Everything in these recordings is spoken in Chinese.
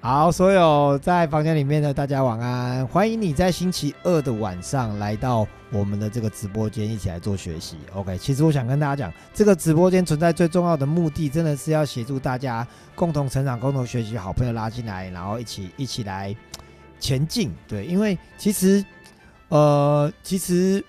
好，所有在房间里面的大家晚安，欢迎你在星期二的晚上来到我们的这个直播间，一起来做学习。OK，其实我想跟大家讲，这个直播间存在最重要的目的，真的是要协助大家共同成长、共同学习，好朋友拉进来，然后一起一起来前进。对，因为其实，呃，其实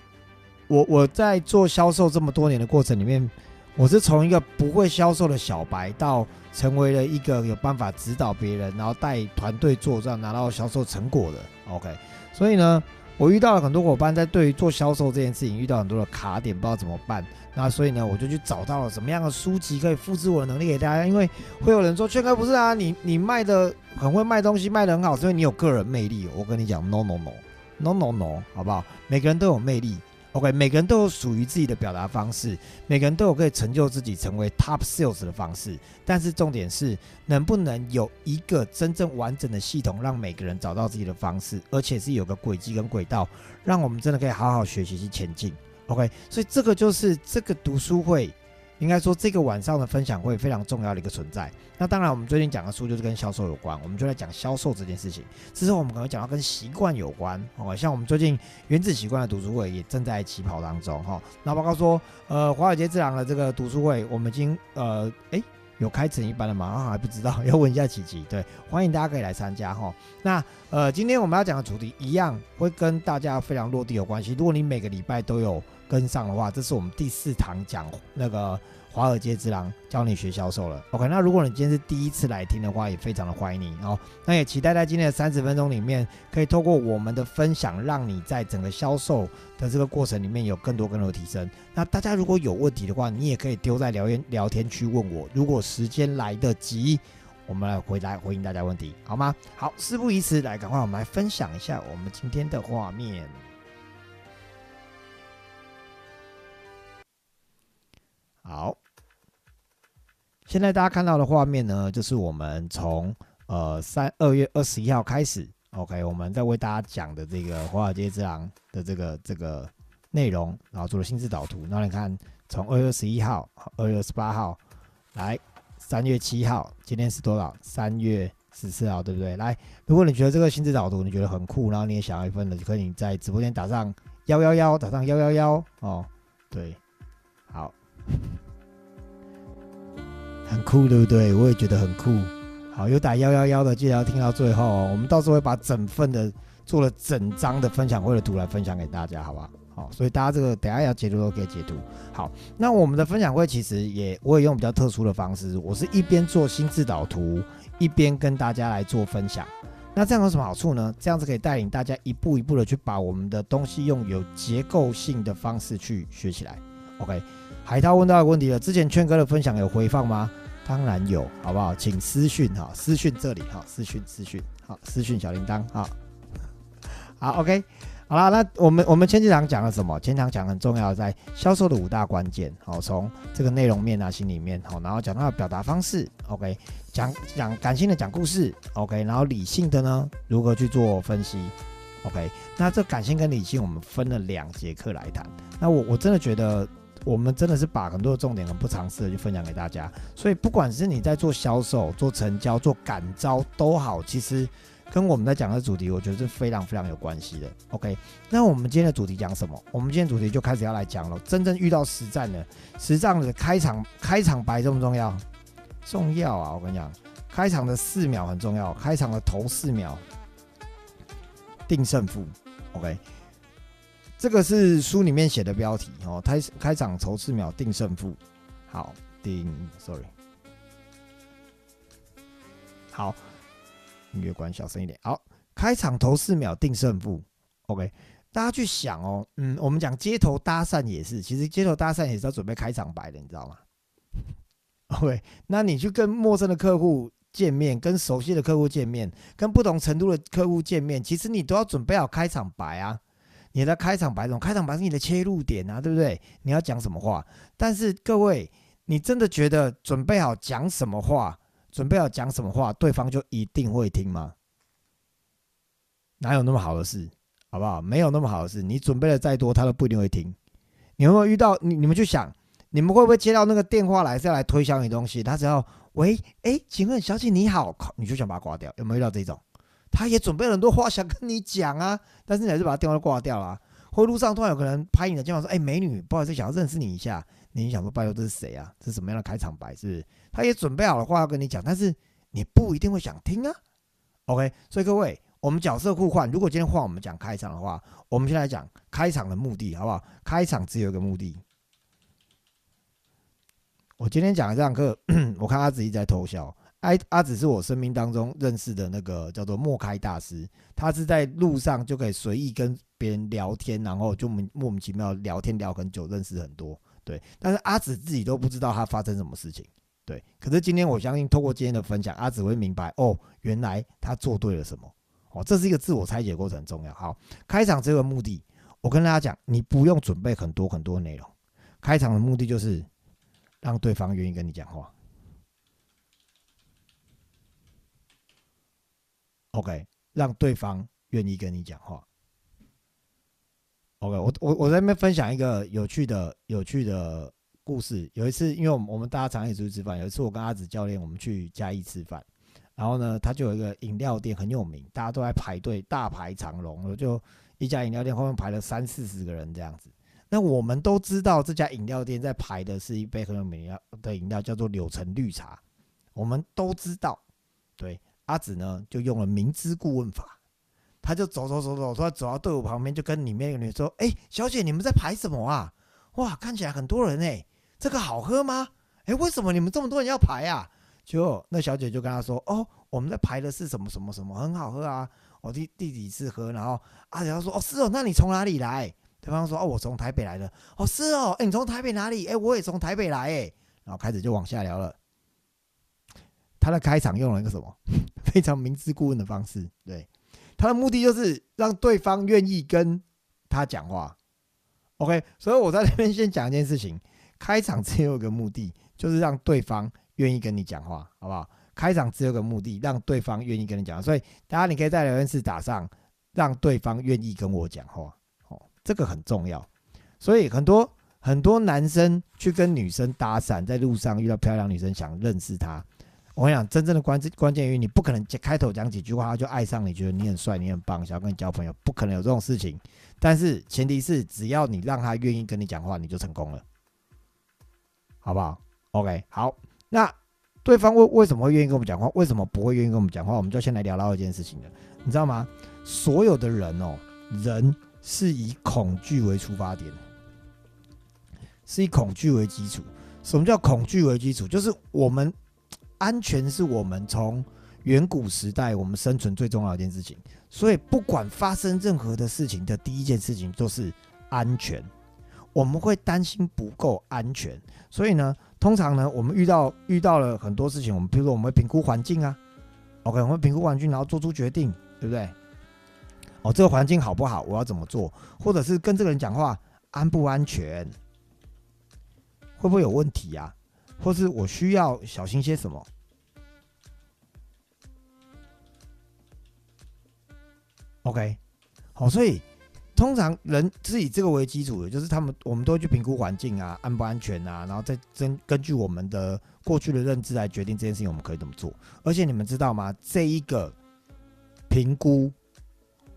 我我在做销售这么多年的过程里面，我是从一个不会销售的小白到。成为了一个有办法指导别人，然后带团队作战，拿到销售成果的。OK，所以呢，我遇到了很多伙伴在对于做销售这件事情遇到很多的卡点，不知道怎么办。那所以呢，我就去找到了什么样的书籍可以复制我的能力给大家。因为会有人说，圈哥不是啊，你你卖的很会卖东西，卖的很好，是因为你有个人魅力。我跟你讲，no no no，no no no，好不好？每个人都有魅力。OK，每个人都有属于自己的表达方式，每个人都有可以成就自己成为 Top Sales 的方式。但是重点是，能不能有一个真正完整的系统，让每个人找到自己的方式，而且是有个轨迹跟轨道，让我们真的可以好好学习去前进。OK，所以这个就是这个读书会。应该说，这个晚上的分享会非常重要的一个存在。那当然，我们最近讲的书就是跟销售有关，我们就来讲销售这件事情。之后我们可能讲到跟习惯有关哦，像我们最近原子习惯的读书会也正在起跑当中哈。那报告说，呃，华尔街之狼的这个读书会，我们已经呃，哎，有开成一班了吗？还不知道，要问一下琪琪。对，欢迎大家可以来参加哈。那呃，今天我们要讲的主题一样会跟大家非常落地有关系。如果你每个礼拜都有。跟上的话，这是我们第四堂讲那个华尔街之狼教你学销售了。OK，那如果你今天是第一次来听的话，也非常的欢迎你哦。那也期待在今天的三十分钟里面，可以透过我们的分享，让你在整个销售的这个过程里面有更多更多的提升。那大家如果有问题的话，你也可以丢在聊天聊天区问我。如果时间来得及，我们来回答回应大家问题，好吗？好，事不宜迟，来赶快我们来分享一下我们今天的画面。好，现在大家看到的画面呢，就是我们从呃三二月二十一号开始，OK，我们在为大家讲的这个华尔街之狼的这个这个内容，然后做了心智导图。那你看，从二月二十一号、二月二十八号，来三月七号，今天是多少？三月十四号，对不对？来，如果你觉得这个心智导图你觉得很酷，然后你也想要一份的，就可以在直播间打上幺幺幺，打上幺幺幺哦，对，好。很酷，对不对？我也觉得很酷。好，有打幺幺幺的，记得要听到最后哦。我们到时候会把整份的做了整张的分享会的图来分享给大家，好不好？好，所以大家这个等下要截图都可以截图。好，那我们的分享会其实也我也用比较特殊的方式，我是一边做心智导图，一边跟大家来做分享。那这样有什么好处呢？这样子可以带领大家一步一步的去把我们的东西用有结构性的方式去学起来。OK。海涛问到一个问题了，之前圈哥的分享有回放吗？当然有，好不好？请私讯哈，私讯这里哈，私讯私讯，好，私讯小铃铛哈。好，OK，好了，那我们我们前几堂讲了什么？前堂讲很重要，在销售的五大关键，好，从这个内容面啊、心里面，好，然后讲到表达方式，OK，讲讲感性的讲故事，OK，然后理性的呢，如何去做分析，OK，那这感性跟理性，我们分了两节课来谈。那我我真的觉得。我们真的是把很多的重点很不尝试的就分享给大家，所以不管是你在做销售、做成交、做感召都好，其实跟我们在讲的主题，我觉得是非常非常有关系的。OK，那我们今天的主题讲什么？我们今天主题就开始要来讲了。真正遇到实战的实战的开场开场白重不重要？重要啊！我跟你讲，开场的四秒很重要，开场的头四秒定胜负。OK。这个是书里面写的标题哦，开开场头四秒定胜负，好定，sorry，好，音乐关小声一点，好，开场头四秒定胜负，OK，大家去想哦，嗯，我们讲街头搭讪也是，其实街头搭讪也是要准备开场白的，你知道吗？OK，那你去跟陌生的客户见面，跟熟悉的客户见面，跟不同程度的客户见面，其实你都要准备好开场白啊。你的开场白，种开场白是你的切入点啊，对不对？你要讲什么话？但是各位，你真的觉得准备好讲什么话，准备好讲什么话，对方就一定会听吗？哪有那么好的事？好不好？没有那么好的事。你准备的再多，他都不一定会听。你有没有遇到？你你们就想，你们会不会接到那个电话来是要来推销你东西？他只要喂，哎，请问小姐你好，你就想把它挂掉，有没有遇到这种？他也准备了很多话想跟你讲啊，但是你还是把他电话挂掉了。或路上突然有个人拍你的肩膀说：“哎，美女，不好意思，想要认识你一下。”你想说：“拜托，这是谁啊？这是什么样的开场白？是不是？”他也准备好了话要跟你讲，但是你不一定会想听啊。OK，所以各位，我们角色互换。如果今天换我们讲开场的话，我们先来讲开场的目的，好不好？开场只有一个目的。我今天讲的这堂课，我看阿紫一直在偷笑。阿阿紫是我生命当中认识的那个叫做莫开大师，他是在路上就可以随意跟别人聊天，然后就莫名其妙聊天聊很久，认识很多。对，但是阿紫自己都不知道他发生什么事情。对，可是今天我相信透过今天的分享，阿紫会明白哦，原来他做对了什么。哦，这是一个自我拆解过程，很重要。好，开场这个目的，我跟大家讲，你不用准备很多很多内容，开场的目的就是让对方愿意跟你讲话。OK，让对方愿意跟你讲话。OK，我我我在那边分享一个有趣的有趣的故事。有一次，因为我们我们大家常一起出去吃饭，有一次我跟阿紫教练我们去嘉义吃饭，然后呢，他就有一个饮料店很有名，大家都在排队，大排长龙，我就一家饮料店后面排了三四十个人这样子。那我们都知道这家饮料店在排的是一杯很有名的饮料，叫做柳橙绿茶。我们都知道，对。阿紫呢，就用了明知故问法，他就走走走走，突然走到队伍旁边，就跟里面一个女说：“哎，小姐，你们在排什么啊？哇，看起来很多人哎，这个好喝吗？哎，为什么你们这么多人要排啊？”就那小姐就跟他说：“哦，我们在排的是什么什么什么，很好喝啊，我第第几次喝。”然后阿紫他说：“哦，是哦，那你从哪里来？”对方说：“哦，我从台北来的。”哦，是哦，哎，你从台北哪里？哎，我也从台北来。哎，然后开始就往下聊了。他的开场用了一个什么 非常明知故问的方式，对，他的目的就是让对方愿意跟他讲话。OK，所以我在这边先讲一件事情，开场只有一个目的，就是让对方愿意跟你讲话，好不好？开场只有个目的，让对方愿意跟你讲。所以大家你可以在聊天室打上，让对方愿意跟我讲话，哦，这个很重要。所以很多很多男生去跟女生搭讪，在路上遇到漂亮女生想认识她。我跟你讲，真正的关键关键于你不可能开头讲几句话他就爱上你，觉得你很帅，你很棒，想要跟你交朋友，不可能有这种事情。但是前提是，只要你让他愿意跟你讲话，你就成功了，好不好？OK，好。那对方为为什么会愿意跟我们讲话？为什么不会愿意跟我们讲话？我们就先来聊聊一件事情了，你知道吗？所有的人哦，人是以恐惧为出发点，是以恐惧为基础。什么叫恐惧为基础？就是我们。安全是我们从远古时代我们生存最重要的一件事情，所以不管发生任何的事情的第一件事情就是安全。我们会担心不够安全，所以呢，通常呢，我们遇到遇到了很多事情，我们比如说我们会评估环境啊，OK，我们评估环境，然后做出决定，对不对？哦，这个环境好不好？我要怎么做？或者是跟这个人讲话安不安全？会不会有问题呀？或是我需要小心些什么？OK，好，所以通常人是以这个为基础的，就是他们我们都会去评估环境啊，安不安全啊，然后再根根据我们的过去的认知来决定这件事情我们可以怎么做。而且你们知道吗？这一个评估，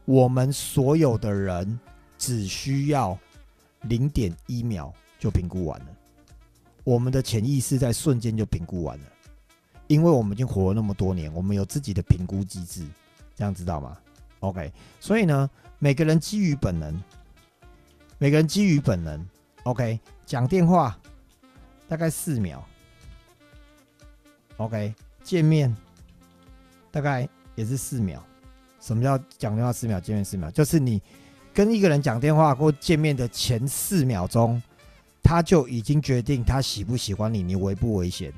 我们所有的人只需要零点一秒就评估完了。我们的潜意识在瞬间就评估完了，因为我们已经活了那么多年，我们有自己的评估机制，这样知道吗？OK，所以呢，每个人基于本能，每个人基于本能，OK，讲电话大概四秒，OK，见面大概也是四秒。什么叫讲电话四秒，见面四秒？就是你跟一个人讲电话或见面的前四秒钟。他就已经决定他喜不喜欢你，你危不危险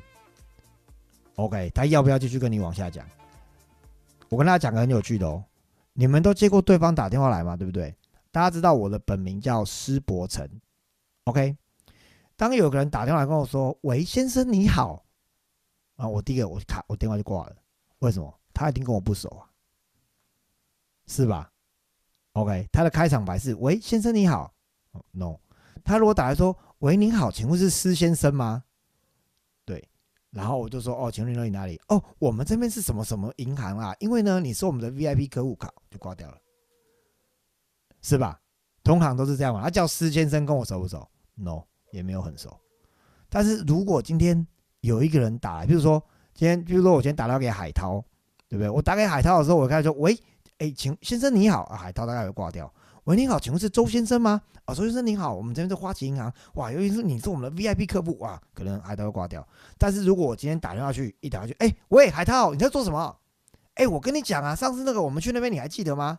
？OK，他要不要继续跟你往下讲？我跟大家讲个很有趣的哦，你们都接过对方打电话来嘛，对不对？大家知道我的本名叫施伯成，OK。当有个人打电话来跟我说：“喂，先生你好。”啊，我第一个我卡，我电话就挂了。为什么？他一定跟我不熟啊，是吧？OK，他的开场白是：“喂，先生你好。”No，他如果打来说。喂，您好，请问是施先生吗？对，然后我就说哦，请问你哪里？哦，我们这边是什么什么银行啊？因为呢，你是我们的 VIP 客户卡，就挂掉了，是吧？同行都是这样嘛。他叫施先生，跟我熟不熟？No，也没有很熟。但是如果今天有一个人打来，比如说今天，比如说我今天打到给海涛，对不对？我打给海涛的时候，我开始说喂，哎，请先生你好啊，海涛大概会挂掉。喂，你好，请问是周先生吗？啊，周先生您好，我们这边是花旗银行。哇，尤其是你是我们的 VIP 客户，哇，可能海涛会挂掉。但是如果我今天打电话去，一打过去，哎，喂，海涛，你在做什么？哎，我跟你讲啊，上次那个我们去那边，你还记得吗？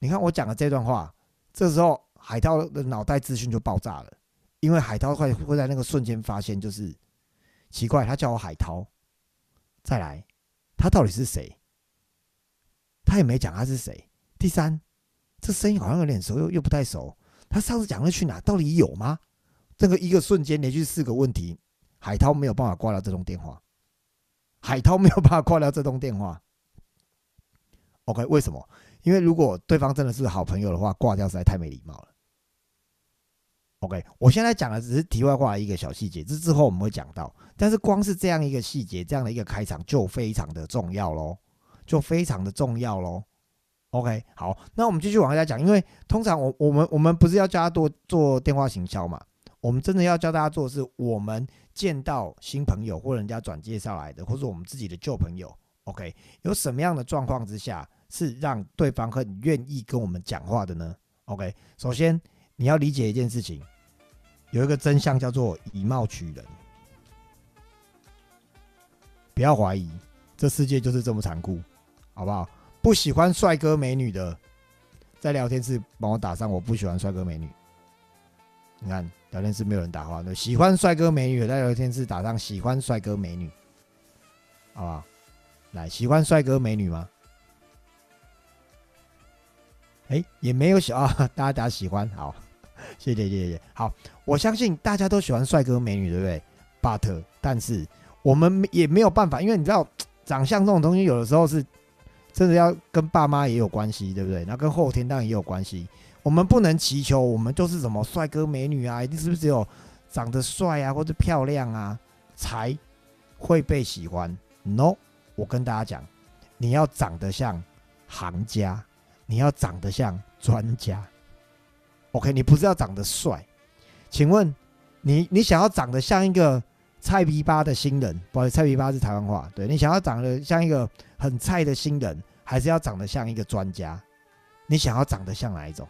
你看我讲的这段话，这时候海涛的脑袋资讯就爆炸了，因为海涛会会在那个瞬间发现，就是奇怪，他叫我海涛，再来，他到底是谁？他也没讲他是谁。第三。这声音好像有点熟，又又不太熟。他上次讲的去哪？到底有吗？这个一个瞬间连续四个问题，海涛没有办法挂掉这通电话。海涛没有办法挂掉这通电话。OK，为什么？因为如果对方真的是好朋友的话，挂掉实在太没礼貌了。OK，我现在讲的只是题外话一个小细节，这之后我们会讲到。但是光是这样一个细节，这样的一个开场就非常的重要喽，就非常的重要喽。OK，好，那我们继续往下讲，因为通常我我们我们不是要教他做做电话行销嘛？我们真的要教大家做的是，我们见到新朋友或人家转介绍来的，或者我们自己的旧朋友，OK，有什么样的状况之下是让对方很愿意跟我们讲话的呢？OK，首先你要理解一件事情，有一个真相叫做以貌取人，不要怀疑，这世界就是这么残酷，好不好？不喜欢帅哥美女的，在聊天室帮我打上我不喜欢帅哥美女。你看聊天室没有人打话，对，喜欢帅哥美女在聊天室打上喜欢帅哥美女，好不好？来，喜欢帅哥美女吗？哎，也没有喜啊，大家打喜欢，好，谢谢谢谢。好，我相信大家都喜欢帅哥美女，对不对？But，但是我们也没有办法，因为你知道，长相这种东西有的时候是。甚至要跟爸妈也有关系，对不对？那跟后天当然也有关系。我们不能祈求我们就是什么帅哥美女啊，一定是不是只有长得帅啊或者漂亮啊才会被喜欢？No，我跟大家讲，你要长得像行家，你要长得像专家。OK，你不是要长得帅？请问你你想要长得像一个菜皮巴的新人？不好意思，菜皮巴是台湾话。对你想要长得像一个。很菜的新人，还是要长得像一个专家？你想要长得像哪一种？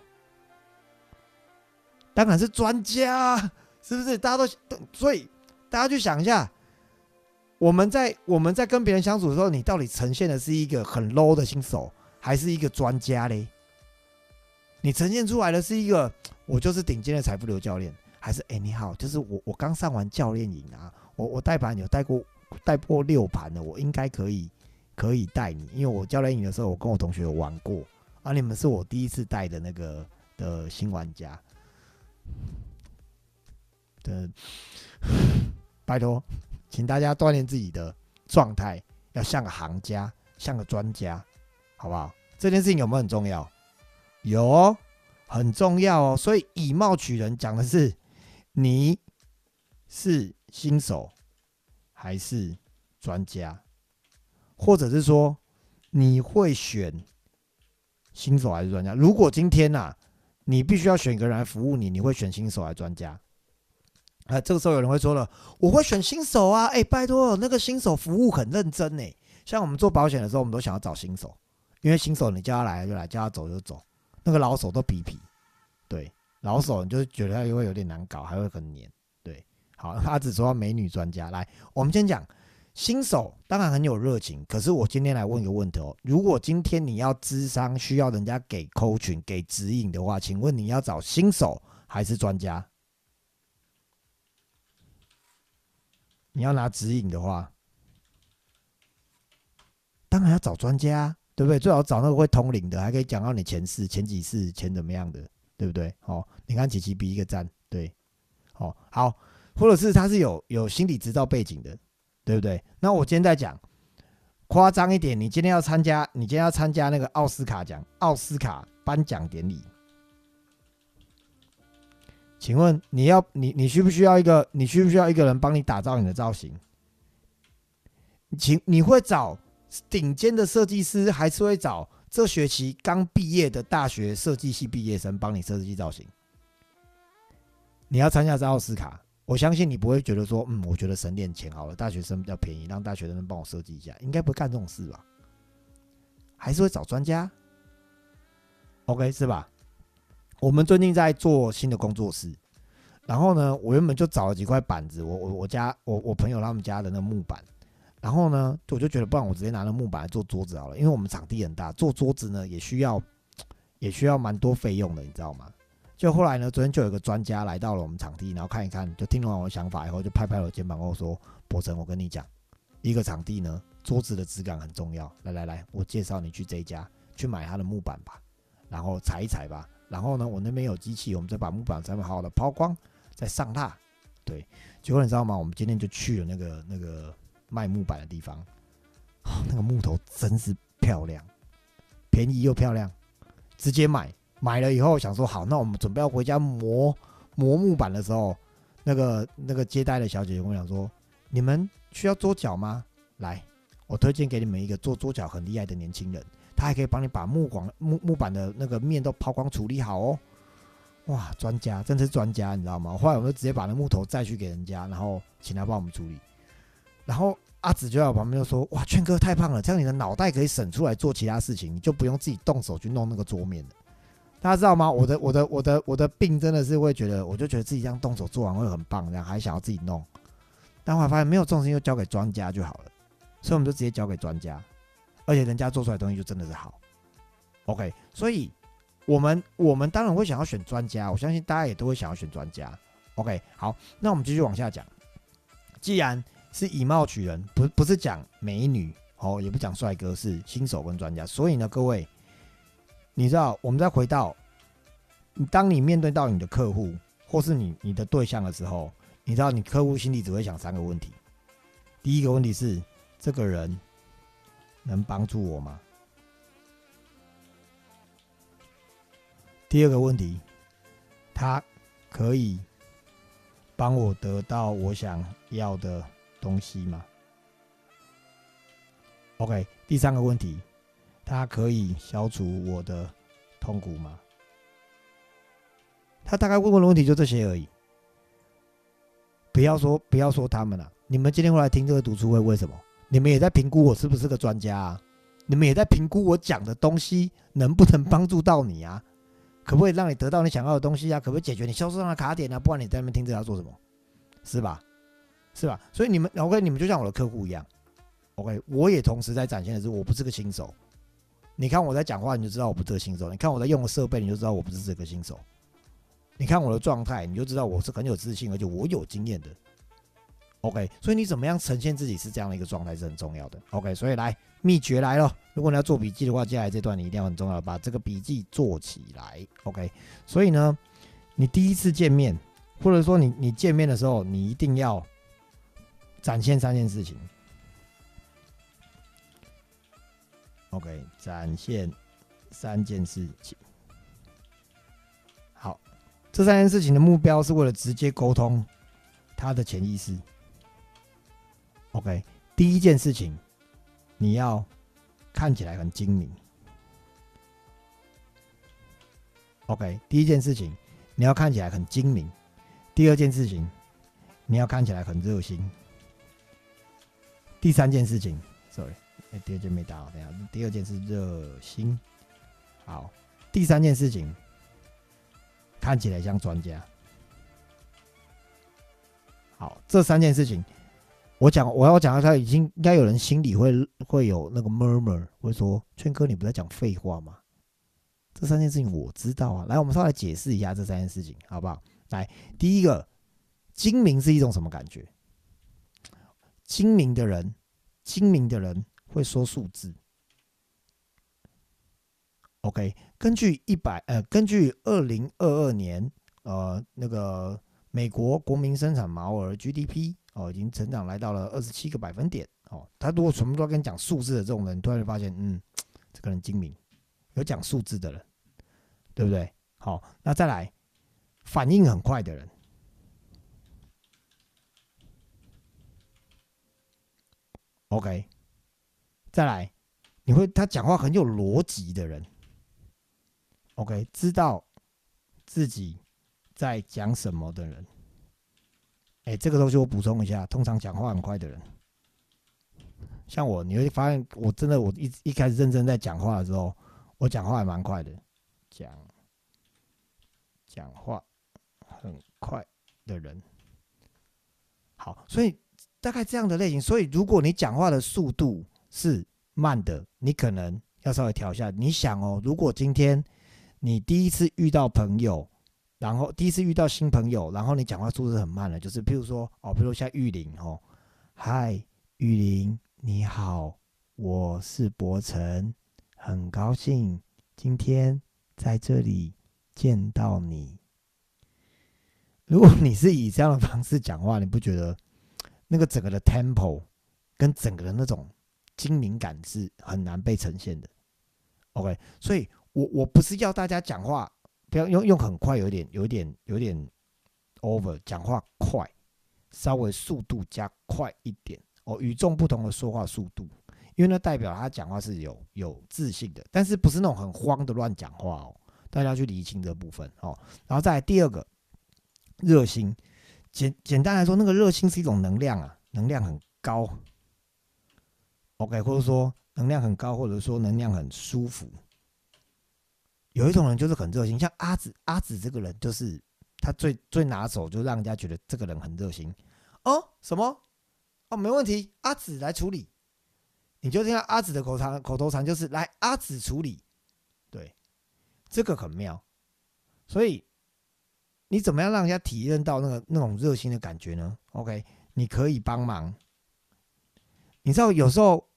当然是专家，是不是？大家都所以大家去想一下，我们在我们在跟别人相处的时候，你到底呈现的是一个很 low 的新手，还是一个专家嘞？你呈现出来的是一个我就是顶尖的财富流教练，还是哎你好，就是我我刚上完教练营啊，我我带盘有带过带过六盘的，我应该可以。可以带你，因为我教练营的时候，我跟我同学有玩过，啊，你们是我第一次带的那个的新玩家，的，拜托，请大家锻炼自己的状态，要像个行家，像个专家，好不好？这件事情有没有很重要？有哦，很重要哦。所以以貌取人讲的是你是新手还是专家？或者是说，你会选新手还是专家？如果今天呐，你必须要选一个人来服务你，你会选新手还是专家？啊，这个时候有人会说了，我会选新手啊！哎，拜托，那个新手服务很认真呢。像我们做保险的时候，我们都想要找新手，因为新手你叫他来就来，叫他走就走。那个老手都皮皮，对，老手你就觉得他会有点难搞，还会很黏。好，他只说美女专家来，我们先讲。新手当然很有热情，可是我今天来问一个问题哦：如果今天你要智商需要人家给扣群、给指引的话，请问你要找新手还是专家？你要拿指引的话，当然要找专家，对不对？最好找那个会通灵的，还可以讲到你前世、前几世、前怎么样的，对不对？好，你看琪琪比一个赞，对，好好，或者是他是有有心理执照背景的。对不对？那我今天在讲夸张一点，你今天要参加，你今天要参加那个奥斯卡奖、奥斯卡颁奖典礼，请问你要你你需不需要一个？你需不需要一个人帮你打造你的造型？请你会找顶尖的设计师，还是会找这学期刚毕业的大学设计系毕业生帮你设计造型？你要参加这奥斯卡，我相信你不会觉得说，嗯，我觉得省点钱好了，大学生比较便宜，让大学生帮我设计一下，应该不会干这种事吧？还是会找专家？OK 是吧？我们最近在做新的工作室，然后呢，我原本就找了几块板子，我我我家我我朋友他们家的那木板，然后呢，我就觉得不然我直接拿那木板来做桌子好了，因为我们场地很大，做桌子呢也需要也需要蛮多费用的，你知道吗？就后来呢，昨天就有个专家来到了我们场地，然后看一看，就听完我的想法以后，就拍拍我肩膀跟我说：“博成，我跟你讲，一个场地呢，桌子的质感很重要。来来来，我介绍你去这一家去买他的木板吧，然后踩一踩吧。然后呢，我那边有机器，我们再把木板上面好好的抛光，再上蜡。对，结果你知道吗？我们今天就去了那个那个卖木板的地方，那个木头真是漂亮，便宜又漂亮，直接买。”买了以后想说好，那我们准备要回家磨磨木板的时候，那个那个接待的小姐姐跟我讲说：“你们需要桌脚吗？来，我推荐给你们一个做桌脚很厉害的年轻人，他还可以帮你把木管木木板的那个面都抛光处理好哦。”哇，专家，真的是专家，你知道吗？后来我们就直接把那木头再去给人家，然后请他帮我们处理。然后阿紫就在我旁边就说：“哇，劝哥太胖了，这样你的脑袋可以省出来做其他事情，你就不用自己动手去弄那个桌面了。”大家知道吗？我的我的我的我的病真的是会觉得，我就觉得自己这样动手做完会很棒，然后还想要自己弄。但后来发现没有重心，就交给专家就好了。所以我们就直接交给专家，而且人家做出来东西就真的是好。OK，所以我们我们当然会想要选专家，我相信大家也都会想要选专家。OK，好，那我们继续往下讲。既然是以貌取人，不不是讲美女哦，也不讲帅哥，是新手跟专家。所以呢，各位。你知道，我们再回到，当你面对到你的客户或是你你的对象的时候，你知道，你客户心里只会想三个问题。第一个问题是，这个人能帮助我吗？第二个问题，他可以帮我得到我想要的东西吗？OK，第三个问题。他可以消除我的痛苦吗？他大概问问的问题就这些而已。不要说不要说他们了，你们今天会来听这个读书会，为什么？你们也在评估我是不是个专家啊？你们也在评估我讲的东西能不能帮助到你啊？可不可以让你得到你想要的东西啊？可不可以解决你销售上的卡点啊？不然你在那边听这要做什么？是吧？是吧？所以你们 OK，你们就像我的客户一样，OK，我也同时在展现的是我不是个新手。你看我在讲话，你就知道我不是个新手；你看我在用的设备，你就知道我不是这个新手。你看我的状态，你就知道我是很有自信，而且我有经验的。OK，所以你怎么样呈现自己是这样的一个状态是很重要的。OK，所以来秘诀来了，如果你要做笔记的话，接下来这段你一定要很重要，把这个笔记做起来。OK，所以呢，你第一次见面，或者说你你见面的时候，你一定要展现三件事情。OK，展现三件事情。好，这三件事情的目标是为了直接沟通他的潜意识。OK，第一件事情，你要看起来很精明。OK，第一件事情，你要看起来很精明。第二件事情，你要看起来很热心。第三件事情，Sorry。第二件没打好，等下。第二件是热心，好。第三件事情看起来像专家，好。这三件事情，我讲我要讲到，他已经应该有人心里会会有那个 murmur，会说：“圈哥，你不在讲废话吗？”这三件事情我知道啊。来，我们稍微解释一下这三件事情，好不好？来，第一个，精明是一种什么感觉？精明的人，精明的人。会说数字，OK。根据一百呃，根据二零二二年呃那个美国国民生产毛额 GDP 哦，已经成长来到了二十七个百分点哦。他如果全部都跟你讲数字的这种人，突然发现，嗯，这个人精明，有讲数字的人，对不对？好，那再来，反应很快的人。OK，再来，你会他讲话很有逻辑的人，OK，知道自己在讲什么的人。哎，这个东西我补充一下，通常讲话很快的人，像我，你会发现我真的我一一开始认真在讲话的时候，我讲话还蛮快的，讲讲话很快的人。好，所以大概这样的类型，所以如果你讲话的速度是慢的，你可能要稍微调一下。你想哦，如果今天你第一次遇到朋友。然后第一次遇到新朋友，然后你讲话速度很慢了，就是譬如说哦，比如像玉林哦，嗨，玉林你好，我是博成，很高兴今天在这里见到你。如果你是以这样的方式讲话，你不觉得那个整个的 tempo 跟整个的那种精明感是很难被呈现的？OK，所以我我不是要大家讲话。不要用用很快，有点有点有点 over，讲话快，稍微速度加快一点哦，与众不同的说话速度，因为那代表他讲话是有有自信的，但是不是那种很慌的乱讲话哦，大家去理清这部分哦。然后再第二个，热心，简简单来说，那个热心是一种能量啊，能量很高，OK，或者说能量很高，或者说能量很舒服。有一种人就是很热心，像阿紫，阿紫这个人就是他最最拿手，就让人家觉得这个人很热心。哦，什么？哦，没问题，阿紫来处理。你就听到阿紫的口头口头禅就是来阿紫处理。对，这个很妙。所以你怎么样让人家体验到那个那种热心的感觉呢？OK，你可以帮忙。你知道有时候，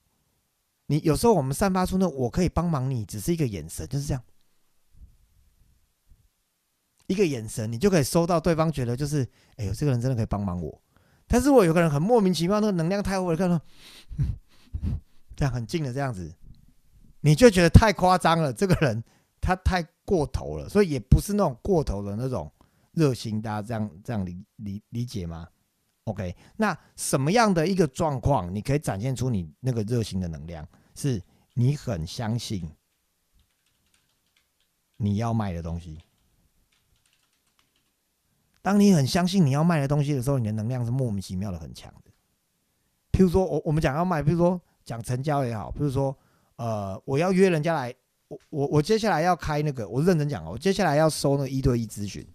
你有时候我们散发出那我可以帮忙你，只是一个眼神，就是这样。一个眼神，你就可以收到对方觉得就是，哎呦，这个人真的可以帮忙我。但是我有个人很莫名其妙，那个能量太厚了，看到 这样很近的这样子，你就觉得太夸张了。这个人他太过头了，所以也不是那种过头的那种热心，大家这样这样理理理解吗？OK，那什么样的一个状况，你可以展现出你那个热心的能量？是你很相信你要卖的东西。当你很相信你要卖的东西的时候，你的能量是莫名其妙的很强的。譬如说，我我们讲要卖，譬如说讲成交也好，譬如说，呃，我要约人家来，我我我接下来要开那个，我认真讲哦，我接下来要收那个一对一咨询，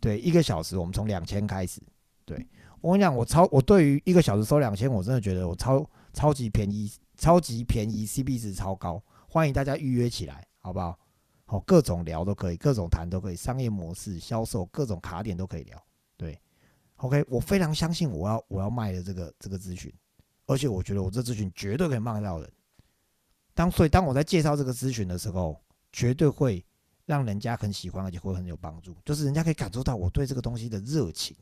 对，一个小时我们从两千开始，对我跟你讲，我超我对于一个小时收两千，我真的觉得我超超级便宜，超级便宜，CP 值超高，欢迎大家预约起来，好不好？好，各种聊都可以，各种谈都可以，商业模式、销售、各种卡点都可以聊。对，OK，我非常相信我要我要卖的这个这个咨询，而且我觉得我这咨询绝对可以卖到人。当所以当我在介绍这个咨询的时候，绝对会让人家很喜欢，而且会很有帮助，就是人家可以感受到我对这个东西的热情。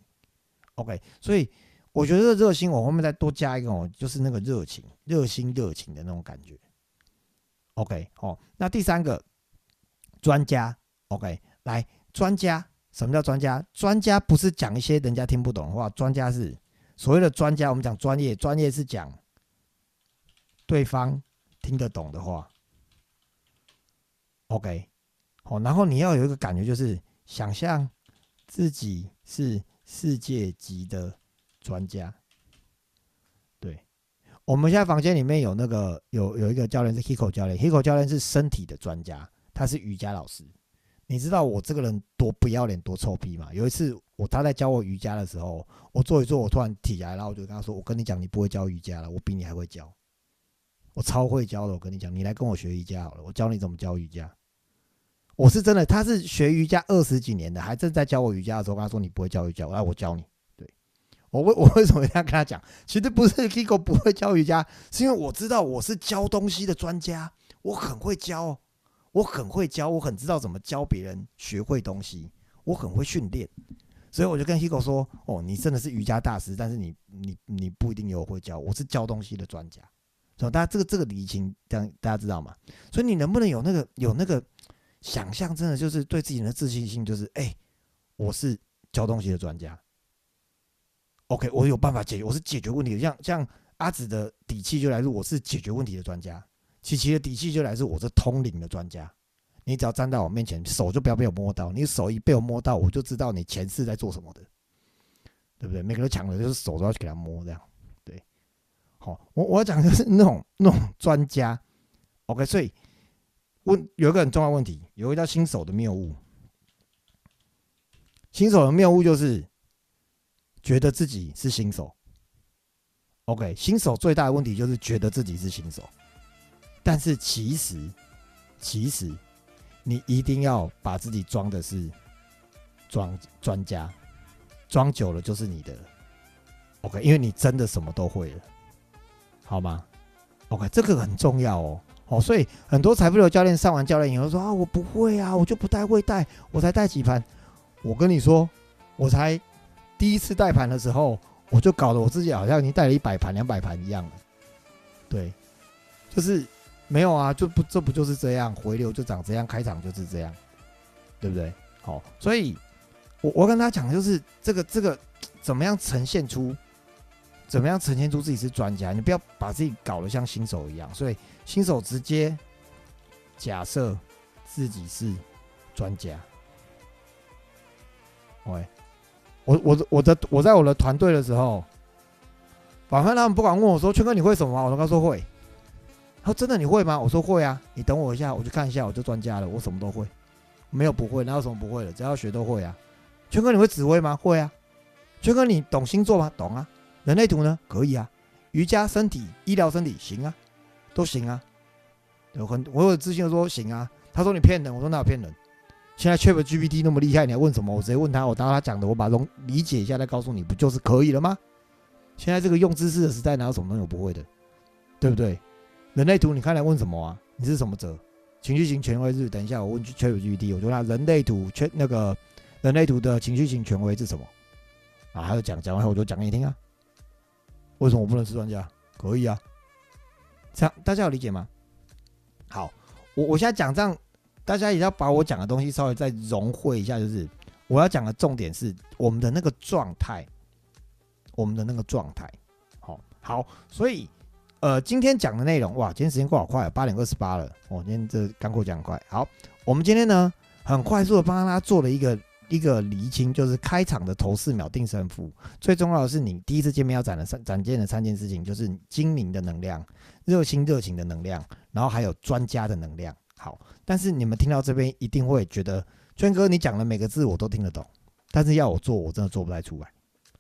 OK，所以我觉得热心，我后面再多加一个哦，就是那个热情、热心、热情的那种感觉。OK，哦，那第三个。专家，OK，来，专家，什么叫专家？专家不是讲一些人家听不懂的话，专家是所谓的专家。我们讲专业，专业是讲对方听得懂的话，OK，好，然后你要有一个感觉，就是想象自己是世界级的专家。对，我们现在房间里面有那个有有一个教练是 Hiko 教练，Hiko 教练是身体的专家。他是瑜伽老师，你知道我这个人多不要脸、多臭屁吗？有一次我他在教我瑜伽的时候，我做一做，我突然起来，然后我就跟他说：“我跟你讲，你不会教瑜伽了，我比你还会教，我超会教的。我跟你讲，你来跟我学瑜伽好了，我教你怎么教瑜伽。我是真的，他是学瑜伽二十几年的，还正在教我瑜伽的时候，跟他说你不会教瑜伽，来我教你。对我为 我为什么要跟他讲？其实不是 Kiko 不会教瑜伽，是因为我知道我是教东西的专家，我很会教。我很会教，我很知道怎么教别人学会东西，我很会训练，所以我就跟 Hugo 说：“哦，你真的是瑜伽大师，但是你你你不一定有会教，我是教东西的专家。”所以大家这个这个理清，这样大家知道吗？所以你能不能有那个有那个想象，真的就是对自己的自信心，就是哎，我是教东西的专家。OK，我有办法解决，我是解决问题的。像像阿紫的底气就来自我是解决问题的专家，琪琪的底气就来自我是通灵的专家。你只要站在我面前，手就不要被我摸到。你手一被我摸到，我就知道你前世在做什么的，对不对？每个人抢的就是手都要去给他摸，这样对。好，我我要讲的是那种那种专家。OK，所以问有一个很重要问题，有一个叫新手的谬误。新手的谬误就是觉得自己是新手。OK，新手最大的问题就是觉得自己是新手，但是其实其实。你一定要把自己装的是装专家，装久了就是你的了。OK，因为你真的什么都会了，好吗？OK，这个很重要哦。哦，所以很多财富流教练上完教练以后说啊，我不会啊，我就不带会带，我才带几盘。我跟你说，我才第一次带盘的时候，我就搞得我自己好像已经带了一百盘、两百盘一样了。对，就是。没有啊，就不这不就是这样，回流就长这样，开场就是这样，对不对？好，所以我我跟他讲的就是这个这个怎么样呈现出，怎么样呈现出自己是专家，你不要把自己搞得像新手一样。所以新手直接假设自己是专家。喂，我我我的我在我的团队的时候，反正他们不管问我说：“圈哥你会什么？”我都告诉会。他说：“真的你会吗？”我说：“会啊。”你等我一下，我去看一下，我就专家了。我什么都会，没有不会，哪有什么不会的？只要学都会啊。圈哥，你会指挥吗？会啊。圈哥，你懂星座吗？懂啊。人类图呢？可以啊。瑜伽、身体、医疗、身体，行啊，都行啊。有很我有自信的说行啊。他说你骗人，我说哪有骗人？现在 Chat GPT 那么厉害，你还问什么？我直接问他，我当他讲的，我把东理解一下再告诉你，不就是可以了吗？现在这个用知识的时代，哪有什么东西我不会的？对不对？人类图，你看来问什么啊？你是什么者？情绪型权威是？等一下，我问 ChatGPT，我就问他人类图全那个人类图的情绪型权威是什么？啊，还有讲讲完后我就讲给你听啊。为什么我不能是专家？可以啊。这样大家有理解吗？好，我我现在讲这样，大家也要把我讲的东西稍微再融汇一下，就是我要讲的重点是我们的那个状态，我们的那个状态。好，好，所以。呃，今天讲的内容哇，今天时间过好快，八点二十八了。哦，今天这干货讲快。好，我们今天呢，很快速的帮大家做了一个一个厘清，就是开场的头四秒定胜负。最重要的是，你第一次见面要展的三展现的三件事情，就是精明的能量、热心热情的能量，然后还有专家的能量。好，但是你们听到这边一定会觉得，圈哥你讲的每个字我都听得懂，但是要我做，我真的做不太出来。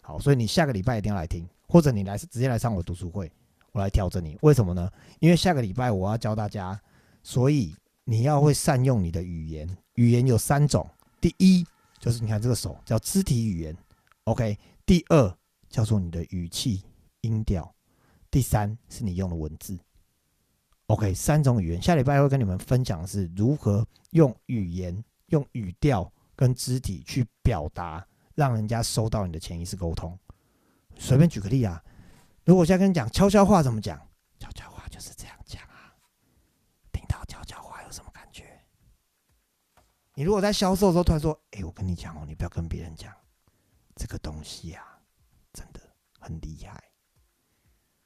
好，所以你下个礼拜一定要来听，或者你来直接来上我读书会。我来调整你，为什么呢？因为下个礼拜我要教大家，所以你要会善用你的语言。语言有三种，第一就是你看这个手叫肢体语言，OK。第二叫做你的语气音调，第三是你用的文字，OK。三种语言，下礼拜会跟你们分享的是如何用语言、用语调跟肢体去表达，让人家收到你的潜意识沟通。随便举个例啊。如果我现在跟你讲悄悄话怎么讲？悄悄话就是这样讲啊。听到悄悄话有什么感觉？你如果在销售的时候突然说：“哎，我跟你讲哦，你不要跟别人讲这个东西呀，真的很厉害。”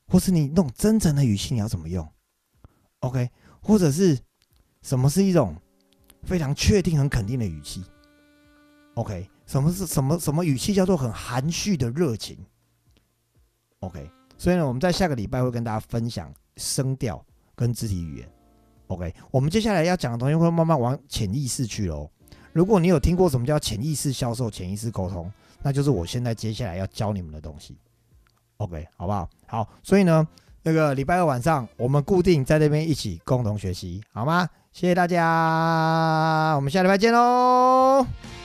或是你那种真诚的语气，你要怎么用？OK？或者是什么是一种非常确定、很肯定的语气？OK？什么是什么什么语气叫做很含蓄的热情？OK？所以呢，我们在下个礼拜会跟大家分享声调跟肢体语言。OK，我们接下来要讲的东西会慢慢往潜意识去喽。如果你有听过什么叫潜意识销售、潜意识沟通，那就是我现在接下来要教你们的东西。OK，好不好？好，所以呢，那个礼拜二晚上我们固定在这边一起共同学习，好吗？谢谢大家，我们下礼拜见喽。